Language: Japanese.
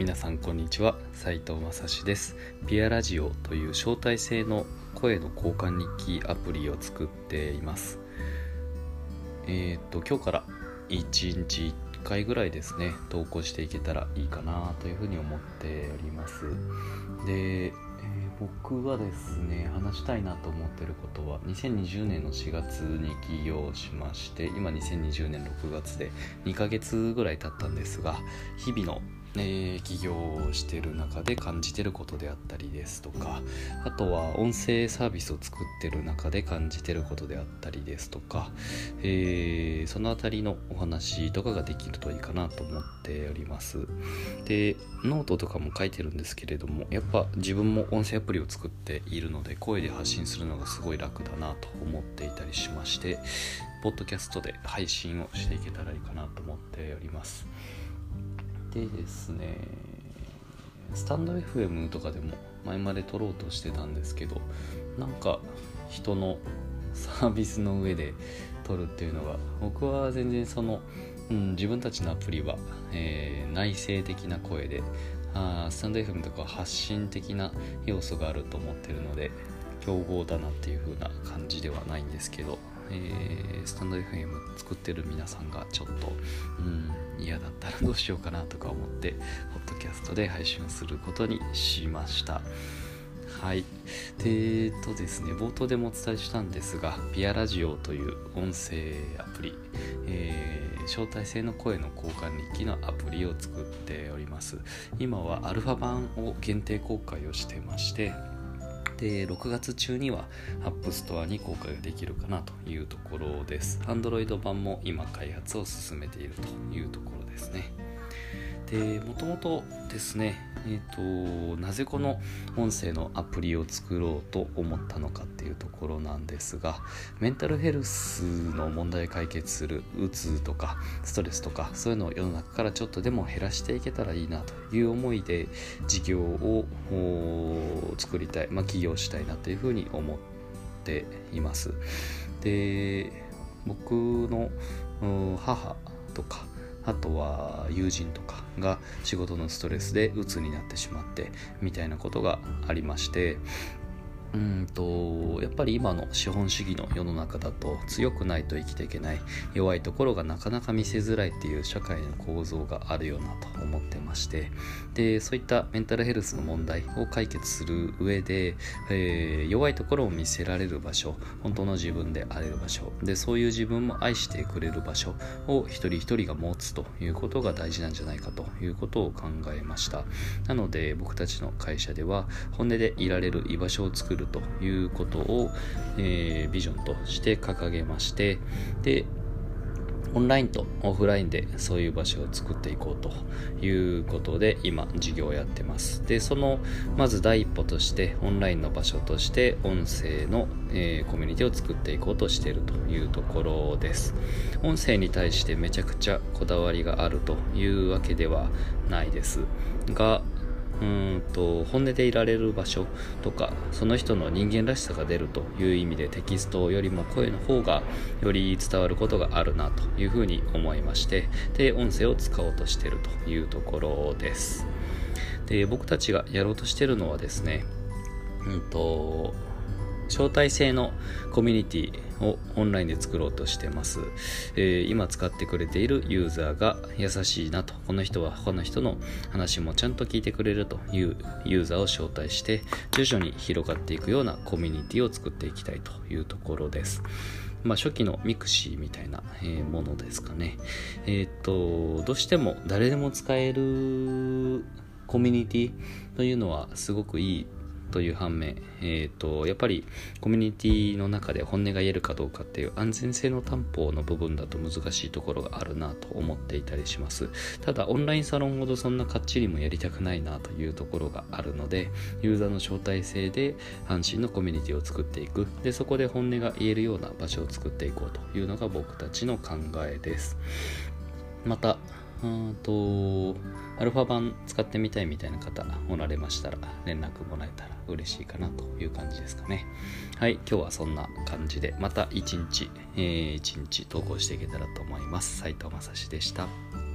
皆さんこんにちは。斉藤正史です。ピアラジオという招待制の声の交換日記アプリを作っています。えっ、と今日から1日1回ぐらいですね投稿していけたらいいかなというふうに思っております。で、え僕はですね話したいなと思ってることは2020年の4月に起業しまして今2020年6月で2ヶ月ぐらい経ったんですが日々のえー、起業してる中で感じてることであったりですとかあとは音声サービスを作ってる中で感じてることであったりですとか、えー、その辺りのお話とかができるといいかなと思っております。でノートとかも書いてるんですけれどもやっぱ自分も音声アプリを作っているので声で発信するのがすごい楽だなと思っていたりしましてポッドキャストで配信をしていけたらいいかなと思っております。でですねスタンド FM とかでも前まで撮ろうとしてたんですけどなんか人のサービスの上で撮るっていうのが僕は全然その、うん、自分たちのアプリは、えー、内省的な声であスタンド FM とか発信的な要素があると思ってるので競合だなっていう風な感じではないんですけどえー、スタンド FM 作ってる皆さんがちょっと、うん、嫌だったらどうしようかなとか思って、ポッドキャストで配信をすることにしました。はい。で、えっとですね、冒頭でもお伝えしたんですが、ピアラジオという音声アプリ、えー、招待制の声の交換日記のアプリを作っております。今はアルファ版を限定公開をしてまして、で6月中には App Store に公開ができるかなというところです。Android 版も今開発を進めているというところですね。でもともとですねえっ、ー、となぜこの音声のアプリを作ろうと思ったのかっていうところなんですがメンタルヘルスの問題解決するうつとかストレスとかそういうのを世の中からちょっとでも減らしていけたらいいなという思いで事業を作りたい、まあ、起業したいなというふうに思っています。で僕の母とかあとは友人とかが仕事のストレスで鬱になってしまってみたいなことがありましてうんとやっぱり今の資本主義の世の中だと強くないと生きていけない弱いところがなかなか見せづらいっていう社会の構造があるよなと思ってましてでそういったメンタルヘルスの問題を解決する上で、えー、弱いところを見せられる場所本当の自分であれる場所でそういう自分も愛してくれる場所を一人一人が持つということが大事なんじゃないかということを考えました。なので僕たちの会社では本音でいられる居場所を作るるということを、えー、ビジョンとして掲げましてでオンラインとオフラインでそういう場所を作っていこうということで今事業をやってます。でそのまず第一歩としてオンラインの場所として音声の、えー、コミュニティを作っていこうとしているというところです。音声に対してめちゃくちゃこだわりがあるというわけではないです。がうんと本音でいられる場所とかその人の人間らしさが出るという意味でテキストよりも声の方がより伝わることがあるなというふうに思いましてで音声を使おうとしてるというところです。で僕たちがやろうとしてるのはですねうんと招待制のコミュニティをオンラインで作ろうとしてます、えー、今使ってくれているユーザーが優しいなと。この人は他の人の話もちゃんと聞いてくれると。いうユーザーを招待して徐々に広がっていくようなコミュニティを作っていきたいと。いうところです。まあ、初期の mixi みたいな、え、ものですかね。えっ、と、どうしても誰でも使えるコミュニティというのはすごくいいという反面、えーと、やっぱりコミュニティの中で本音が言えるかどうかっていう安全性の担保の部分だと難しいところがあるなと思っていたりします。ただオンラインサロンほどそんなかっちりもやりたくないなというところがあるのでユーザーの招待制で安心のコミュニティを作っていく。でそこで本音が言えるような場所を作っていこうというのが僕たちの考えです。またとアルファ版使ってみたいみたいな方おられましたら連絡もらえたら嬉しいかなという感じですかね。はい今日はそんな感じでまた一日、えー、一日投稿していけたらと思います。斉藤正史でした。